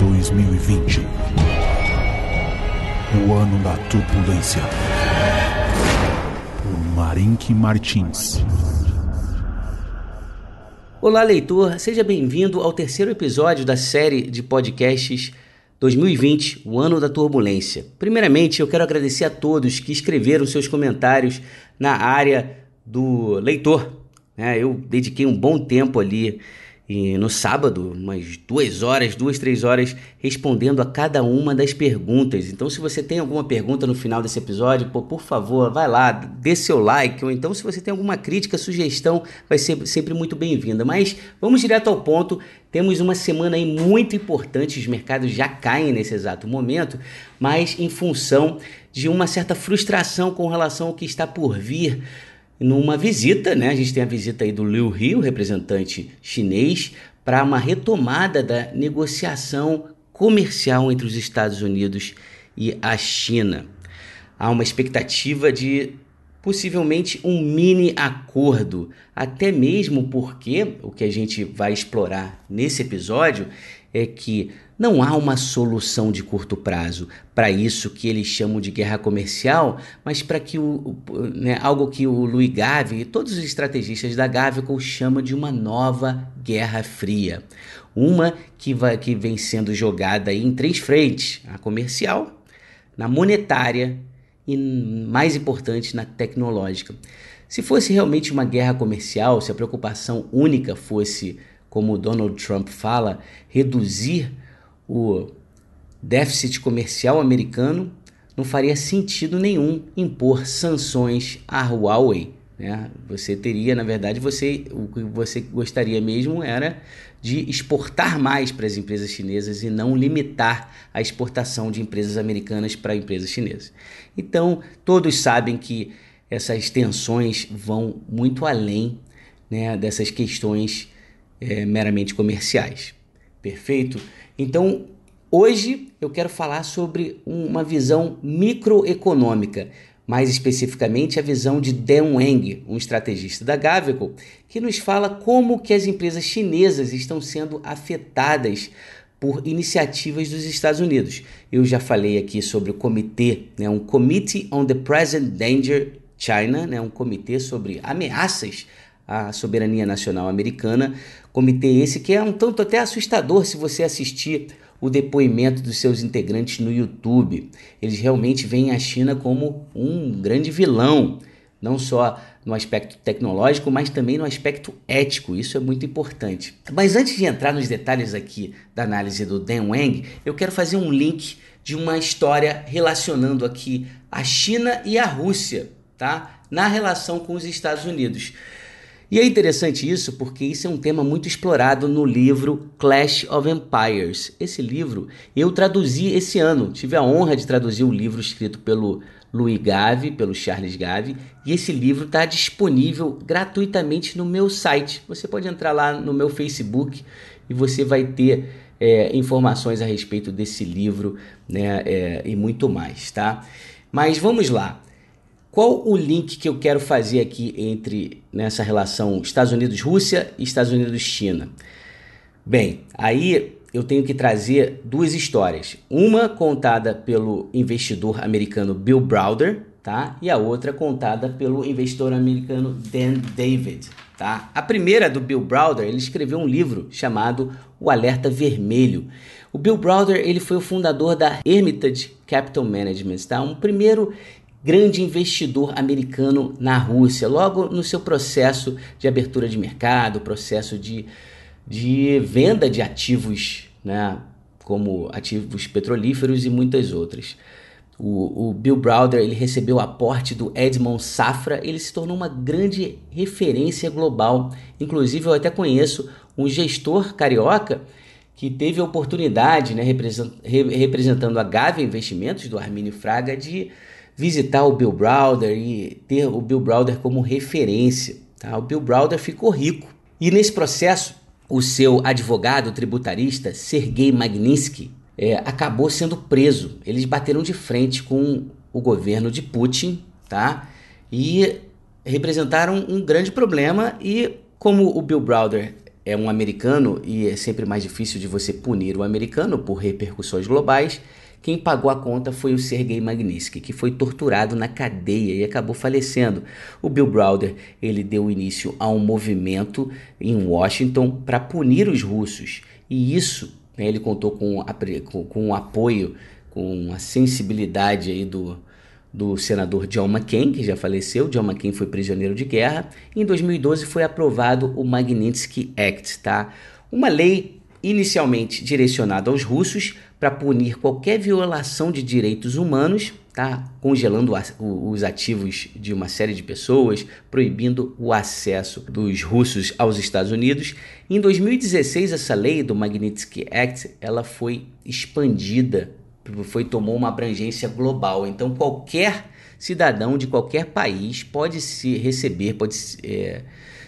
2020. O ano da turbulência. Por Marink Martins. Olá, leitor, seja bem-vindo ao terceiro episódio da série de podcasts 2020, o ano da turbulência. Primeiramente, eu quero agradecer a todos que escreveram seus comentários na área do leitor. É, eu dediquei um bom tempo ali e no sábado, umas duas horas, duas, três horas, respondendo a cada uma das perguntas. Então, se você tem alguma pergunta no final desse episódio, pô, por favor, vai lá, dê seu like, ou então, se você tem alguma crítica, sugestão, vai ser sempre muito bem-vinda. Mas vamos direto ao ponto. Temos uma semana aí muito importante, os mercados já caem nesse exato momento, mas em função de uma certa frustração com relação ao que está por vir numa visita, né? A gente tem a visita aí do Liu He, o representante chinês, para uma retomada da negociação comercial entre os Estados Unidos e a China. Há uma expectativa de possivelmente um mini acordo, até mesmo porque o que a gente vai explorar nesse episódio é que não há uma solução de curto prazo para isso que eles chamam de guerra comercial, mas para que o, né, algo que o Louis Gavi e todos os estrategistas da Gavico chamam de uma nova guerra fria. Uma que, vai, que vem sendo jogada em três frentes: a comercial, na monetária e, mais importante, na tecnológica. Se fosse realmente uma guerra comercial, se a preocupação única fosse, como Donald Trump fala, reduzir o déficit comercial americano, não faria sentido nenhum impor sanções à Huawei. Né? Você teria, na verdade, você, o que você gostaria mesmo era de exportar mais para as empresas chinesas e não limitar a exportação de empresas americanas para empresas chinesas. Então, todos sabem que essas tensões vão muito além né, dessas questões é, meramente comerciais. Perfeito? Então, hoje eu quero falar sobre uma visão microeconômica, mais especificamente a visão de Dan Wang, um estrategista da Gavico, que nos fala como que as empresas chinesas estão sendo afetadas por iniciativas dos Estados Unidos. Eu já falei aqui sobre o comitê, né, um Committee on the Present Danger China, né, um comitê sobre ameaças à soberania nacional americana. Comitê esse que é um tanto até assustador se você assistir o depoimento dos seus integrantes no YouTube. Eles realmente veem a China como um grande vilão, não só no aspecto tecnológico, mas também no aspecto ético. Isso é muito importante. Mas antes de entrar nos detalhes aqui da análise do Dan Wang, eu quero fazer um link de uma história relacionando aqui a China e a Rússia, tá? Na relação com os Estados Unidos. E é interessante isso porque isso é um tema muito explorado no livro Clash of Empires. Esse livro eu traduzi esse ano, tive a honra de traduzir o livro escrito pelo Louis Gave, pelo Charles Gave, e esse livro está disponível gratuitamente no meu site. Você pode entrar lá no meu Facebook e você vai ter é, informações a respeito desse livro né, é, e muito mais, tá? Mas vamos lá. Qual o link que eu quero fazer aqui entre nessa relação Estados Unidos-Rússia e Estados Unidos-China? Bem, aí eu tenho que trazer duas histórias. Uma contada pelo investidor americano Bill Browder, tá? E a outra contada pelo investidor americano Dan David, tá? A primeira do Bill Browder, ele escreveu um livro chamado O Alerta Vermelho. O Bill Browder, ele foi o fundador da Hermitage Capital Management, tá? Um primeiro grande investidor americano na Rússia, logo no seu processo de abertura de mercado, processo de, de venda de ativos, né, como ativos petrolíferos e muitas outras. O, o, Bill Browder ele recebeu o aporte do Edmond Safra, ele se tornou uma grande referência global. Inclusive, eu até conheço um gestor carioca que teve a oportunidade, né, representando a Gávea Investimentos, do Armínio Fraga, de visitar o Bill Browder e ter o Bill Browder como referência. Tá? O Bill Browder ficou rico e nesse processo o seu advogado tributarista Sergei Magnitsky é, acabou sendo preso. Eles bateram de frente com o governo de Putin, tá? E representaram um grande problema e como o Bill Browder é um americano e é sempre mais difícil de você punir o americano por repercussões globais, quem pagou a conta foi o Sergei Magnitsky, que foi torturado na cadeia e acabou falecendo. O Bill Browder ele deu início a um movimento em Washington para punir os russos e isso né, ele contou com, com, com o apoio, com a sensibilidade aí do, do senador John McCain, que já faleceu. John McCain foi prisioneiro de guerra. Em 2012 foi aprovado o Magnitsky Act, tá? Uma lei inicialmente direcionada aos russos para punir qualquer violação de direitos humanos, tá? congelando os ativos de uma série de pessoas, proibindo o acesso dos russos aos Estados Unidos. Em 2016, essa lei do Magnitsky Act ela foi expandida, foi tomou uma abrangência global. Então, qualquer cidadão de qualquer país pode se receber, pode é,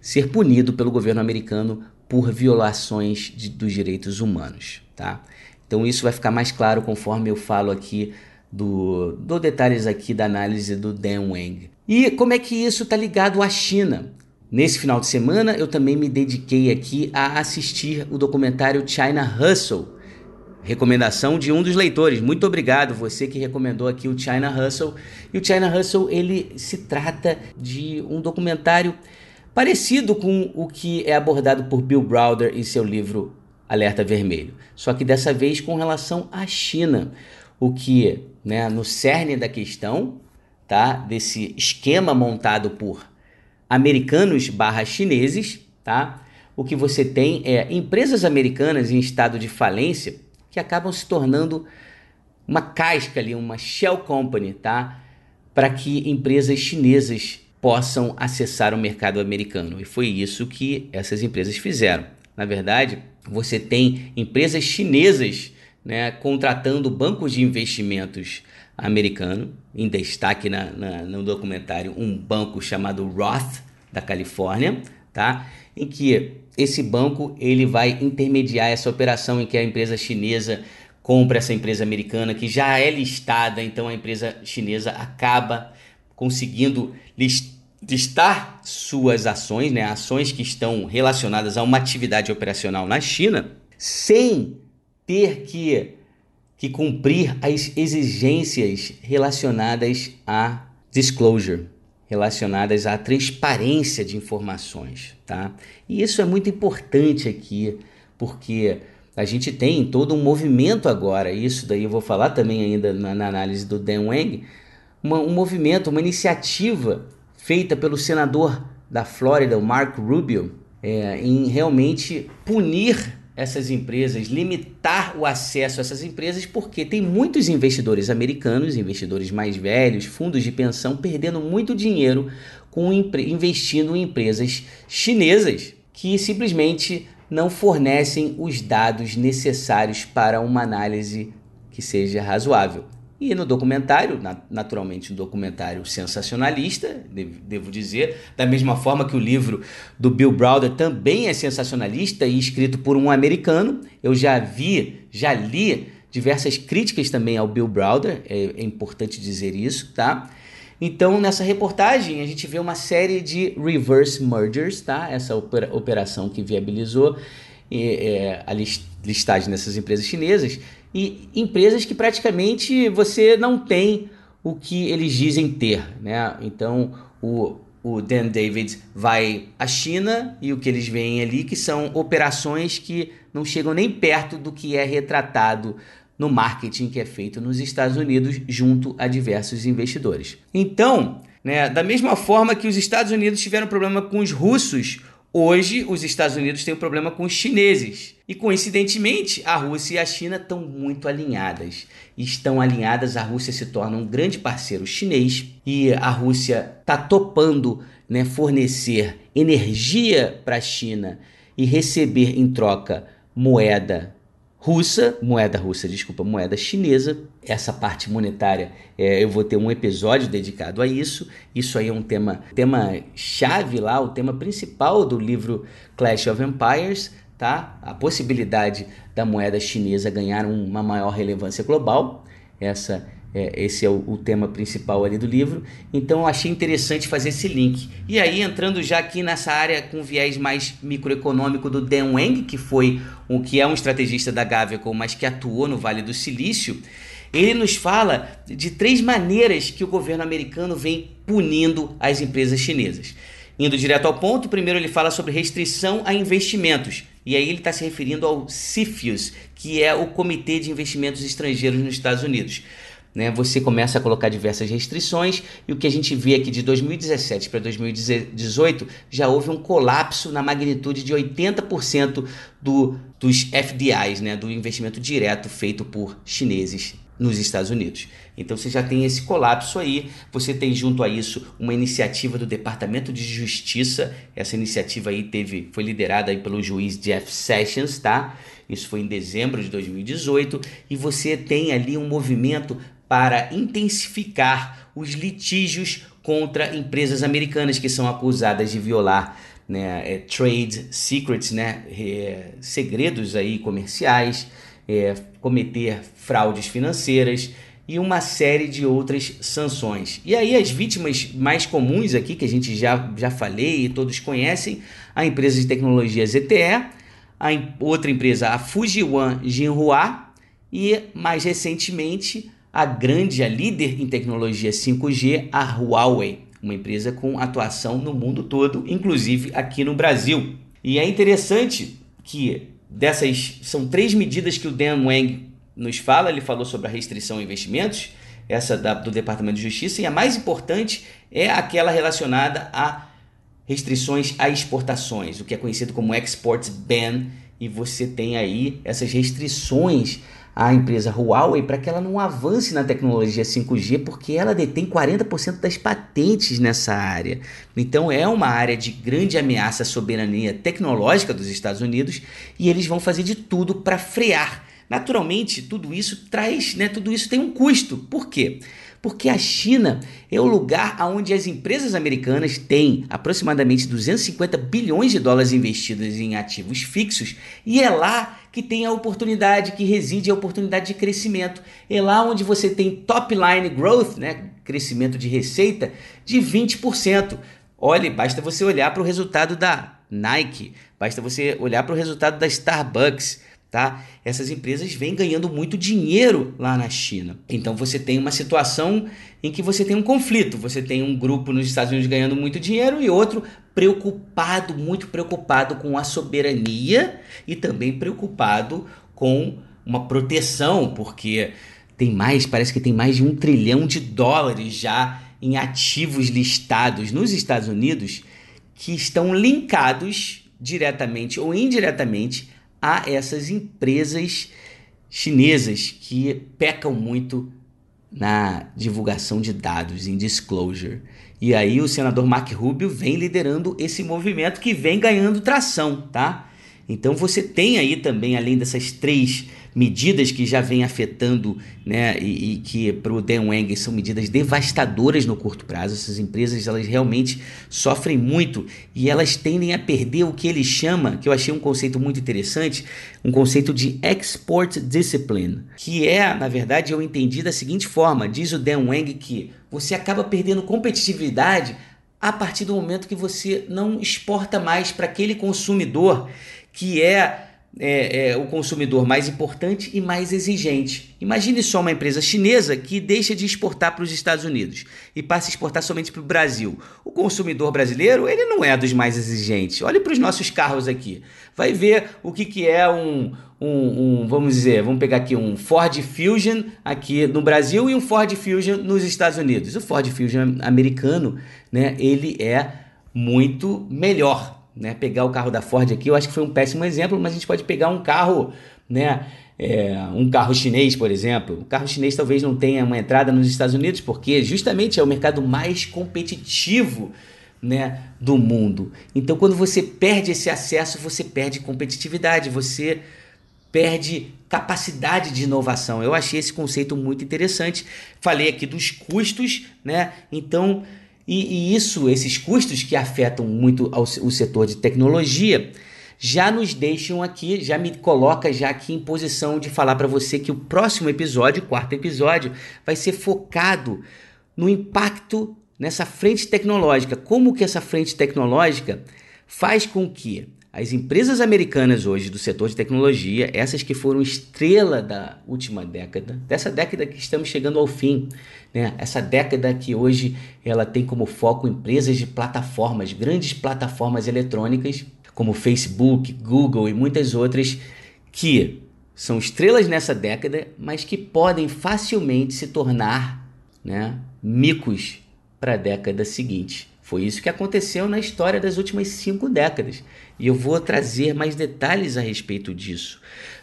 ser punido pelo governo americano por violações de, dos direitos humanos, tá? Então isso vai ficar mais claro conforme eu falo aqui do, do detalhes aqui da análise do Dan Wang. E como é que isso está ligado à China? Nesse final de semana eu também me dediquei aqui a assistir o documentário China Hustle, recomendação de um dos leitores. Muito obrigado você que recomendou aqui o China Hustle. E o China Hustle ele se trata de um documentário parecido com o que é abordado por Bill Browder em seu livro Alerta Vermelho, só que dessa vez com relação à China, o que, né, no cerne da questão, tá, desse esquema montado por americanos barra chineses, tá, o que você tem é empresas americanas em estado de falência que acabam se tornando uma casca ali, uma shell company, tá, para que empresas chinesas possam acessar o mercado americano. E foi isso que essas empresas fizeram. Na verdade, você tem empresas chinesas né, contratando bancos de investimentos americano, em destaque na, na, no documentário um banco chamado Roth da Califórnia, tá? Em que esse banco ele vai intermediar essa operação em que a empresa chinesa compra essa empresa americana que já é listada, então a empresa chinesa acaba conseguindo listar listar suas ações, né, ações que estão relacionadas a uma atividade operacional na China, sem ter que, que cumprir as exigências relacionadas a disclosure, relacionadas à transparência de informações, tá? E isso é muito importante aqui, porque a gente tem todo um movimento agora, isso daí eu vou falar também ainda na, na análise do Dan Wang, uma, um movimento, uma iniciativa feita pelo senador da Flórida, o Marco Rubio, é, em realmente punir essas empresas, limitar o acesso a essas empresas, porque tem muitos investidores americanos, investidores mais velhos, fundos de pensão, perdendo muito dinheiro com investindo em empresas chinesas que simplesmente não fornecem os dados necessários para uma análise que seja razoável. E no documentário, naturalmente um documentário sensacionalista, devo dizer, da mesma forma que o livro do Bill Browder também é sensacionalista e escrito por um americano. Eu já vi, já li diversas críticas também ao Bill Browder, é, é importante dizer isso, tá? Então, nessa reportagem, a gente vê uma série de reverse mergers, tá? Essa operação que viabilizou é, a listagem dessas empresas chinesas e empresas que praticamente você não tem o que eles dizem ter, né? Então o, o Dan David vai à China e o que eles veem ali que são operações que não chegam nem perto do que é retratado no marketing que é feito nos Estados Unidos junto a diversos investidores. Então, né, da mesma forma que os Estados Unidos tiveram problema com os russos, Hoje, os Estados Unidos têm um problema com os chineses. E coincidentemente, a Rússia e a China estão muito alinhadas. Estão alinhadas, a Rússia se torna um grande parceiro chinês e a Rússia está topando né, fornecer energia para a China e receber em troca moeda russa, moeda russa, desculpa, moeda chinesa. Essa parte monetária, é, eu vou ter um episódio dedicado a isso. Isso aí é um tema, tema chave lá, o tema principal do livro Clash of Empires, tá? A possibilidade da moeda chinesa ganhar uma maior relevância global. Essa É, esse é o, o, tema principal ali do livro. Então eu achei interessante fazer esse link. E aí, entrando já aqui nessa área com viés mais microeconômico do Dan Wang, que foi o que é um estrategista da Gavico, mas que atuou no Vale do Silício, ele nos fala de três maneiras que o governo americano vem punindo as empresas chinesas. Indo direto ao ponto, primeiro ele fala sobre restrição a investimentos. E aí ele está se referindo ao CFIUS, que é o Comitê de Investimentos Estrangeiros nos Estados Unidos né, você começa a colocar diversas restrições e o que a gente vê aqui de 2017 para 2018 já houve um colapso na magnitude de 80% do, dos FDIs, né, do investimento direto feito por chineses nos Estados Unidos. Então você já tem esse colapso aí, você tem junto a isso uma iniciativa do Departamento de Justiça. Essa iniciativa aí teve foi liderada aí pelo juiz Jeff Sessions, tá? Isso foi em dezembro de 2018 e você tem ali um movimento para intensificar os litígios contra empresas americanas que são acusadas de violar né, é, trade secrets, né, é, segredos aí comerciais, é, cometer fraudes financeiras e uma série de outras sanções. E aí as vítimas mais comuns aqui que a gente já, já falei e todos conhecem, a empresa de tecnologia ZTE, a outra empresa a Fujiwan Jinhua e mais recentemente a grande, a líder em tecnologia 5G, a Huawei, uma empresa com atuação no mundo todo, inclusive aqui no Brasil. E é interessante que dessas são três medidas que o Dan Wang nos fala, ele falou sobre a restrição a investimentos, essa da, do Departamento de Justiça, e a mais importante é aquela relacionada a restrições a exportações, o que é conhecido como Export Ban, e você tem aí essas restrições a empresa Huawei para que ela não avance na tecnologia 5G, porque ela detém 40% das patentes nessa área. Então é uma área de grande ameaça à soberania tecnológica dos Estados Unidos e eles vão fazer de tudo para frear. Naturalmente, tudo isso traz, né, tudo isso tem um custo. Por quê? Porque a China é o lugar onde as empresas americanas têm aproximadamente 250 bilhões de dólares investidos em ativos fixos e é lá que tem a oportunidade, que reside a oportunidade de crescimento. É lá onde você tem top line growth, né, crescimento de receita, de 20%. Olhe, basta você olhar para o resultado da Nike, basta você olhar para o resultado da Starbucks tá? Essas empresas vêm ganhando muito dinheiro lá na China. Então você tem uma situação em que você tem um conflito. Você tem um grupo nos Estados Unidos ganhando muito dinheiro e outro preocupado, muito preocupado com a soberania e também preocupado com uma proteção, porque tem mais, parece que tem mais de um trilhão de dólares já em ativos listados nos Estados Unidos que estão linkados diretamente ou indiretamente a essas empresas chinesas que pecam muito na divulgação de dados, em disclosure. E aí o senador Mark Rubio vem liderando esse movimento que vem ganhando tração, tá? Então você tem aí também, além dessas três medidas que já vêm afetando, né, e, e que para o Dan Wang são medidas devastadoras no curto prazo. Essas empresas elas realmente sofrem muito e elas tendem a perder o que ele chama, que eu achei um conceito muito interessante, um conceito de export discipline, que é, na verdade, eu entendi da seguinte forma: diz o Dan Wang que você acaba perdendo competitividade a partir do momento que você não exporta mais para aquele consumidor que é é, é, o consumidor mais importante e mais exigente. Imagine só uma empresa chinesa que deixa de exportar para os Estados Unidos e passa a exportar somente para o Brasil. O consumidor brasileiro ele não é dos mais exigentes. Olhe para os nossos carros aqui. Vai ver o que, que é um, um, um, vamos dizer, vamos pegar aqui um Ford Fusion aqui no Brasil e um Ford Fusion nos Estados Unidos. O Ford Fusion americano, né, ele é muito melhor né? Pegar o carro da Ford aqui, eu acho que foi um péssimo exemplo, mas a gente pode pegar um carro, né? É, um carro chinês, por exemplo. O carro chinês talvez não tenha uma entrada nos Estados Unidos, porque justamente é o mercado mais competitivo né, do mundo. Então, quando você perde esse acesso, você perde competitividade, você perde capacidade de inovação. Eu achei esse conceito muito interessante. Falei aqui dos custos, né? Então e, e, isso, esses custos que afetam muito ao, o setor de tecnologia, já nos deixam aqui, já me coloca já aqui em posição de falar para você que o próximo episódio, o quarto episódio, vai ser focado no impacto nessa frente tecnológica. Como que essa frente tecnológica faz com que as empresas americanas hoje do setor de tecnologia, essas que foram estrela da última década, dessa década que estamos chegando ao fim, né? essa década que hoje ela tem como foco empresas de plataformas, grandes plataformas eletrônicas, como Facebook, Google e muitas outras, que são estrelas nessa década, mas que podem facilmente se tornar né, micos para a década seguinte. Foi isso que aconteceu na história das últimas cinco décadas. E eu vou trazer mais detalhes a respeito disso.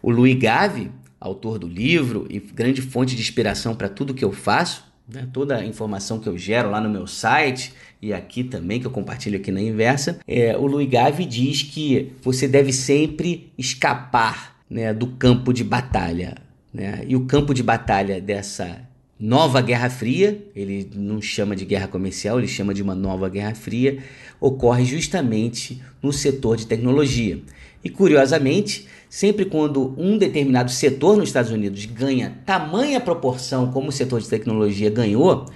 O Louis Gave, autor do livro e grande fonte de inspiração para tudo que eu faço, né, toda a informação que eu gero lá no meu site e aqui também, que eu compartilho aqui na Inversa, é, o Louis Gave diz que você deve sempre escapar né, do campo de batalha. Né? E o campo de batalha dessa nova Guerra Fria, ele não chama de guerra comercial, ele chama de uma nova Guerra Fria, ocorre justamente no setor de tecnologia. E curiosamente, sempre quando um determinado setor nos Estados Unidos ganha tamanha proporção como o setor de tecnologia ganhou,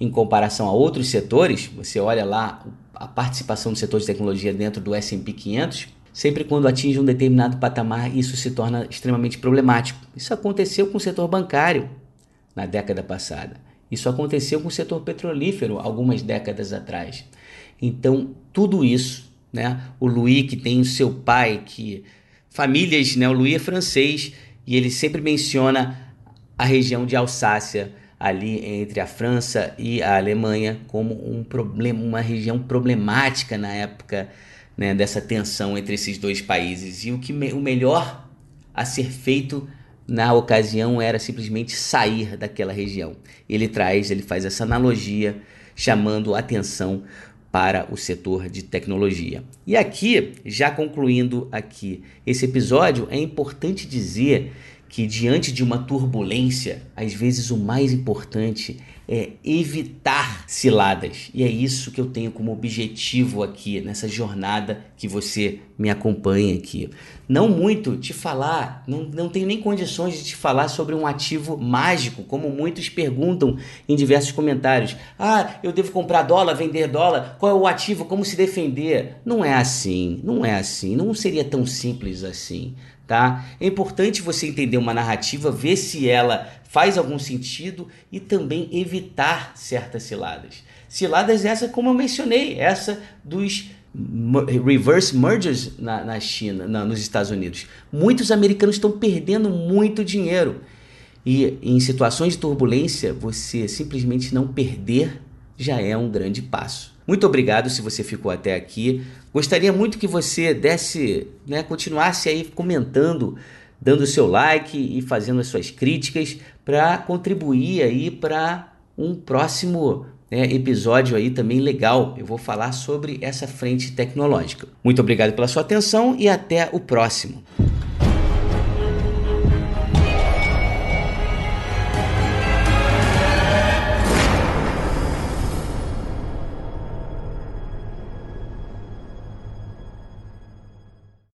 em comparação a outros setores, você olha lá a participação do setor de tecnologia dentro do S&P 500, sempre quando atinge um determinado patamar, isso se torna extremamente problemático. Isso aconteceu com o setor bancário, na década passada. Isso aconteceu com o setor petrolífero algumas décadas atrás. Então, tudo isso, né? O Louis que tem o seu pai que famílias, né? O Louis é francês e ele sempre menciona a região de Alsácia ali entre a França e a Alemanha como um problema, uma região problemática na época né, dessa tensão entre esses dois países e o que me, o melhor a ser feito na ocasião era simplesmente sair daquela região. Ele traz, ele faz essa analogia chamando atenção para o setor de tecnologia. E aqui, já concluindo aqui esse episódio, é importante dizer que diante de uma turbulência, às vezes o mais importante é evitar ciladas. E é isso que eu tenho como objetivo aqui nessa jornada que você me acompanha aqui. Não muito te falar, não, não tenho nem condições de te falar sobre um ativo mágico, como muitos perguntam em diversos comentários. Ah, eu devo comprar dólar, vender dólar, qual é o ativo, como se defender? Não é assim, não é assim, não seria tão simples assim tá? É importante você entender uma narrativa, ver se ela faz algum sentido e também evitar certas ciladas. Ciladas essa, como eu mencionei, essa dos reverse mergers na, na China, na, nos Estados Unidos. Muitos americanos estão perdendo muito dinheiro. E em situações de turbulência, você simplesmente não perder já é um grande passo. Muito obrigado se você ficou até aqui. Gostaria muito que você desse, né, continuasse aí comentando, dando o seu like e fazendo as suas críticas para contribuir aí para um próximo né, episódio aí também legal. Eu vou falar sobre essa frente tecnológica. Muito obrigado pela sua atenção e até o próximo.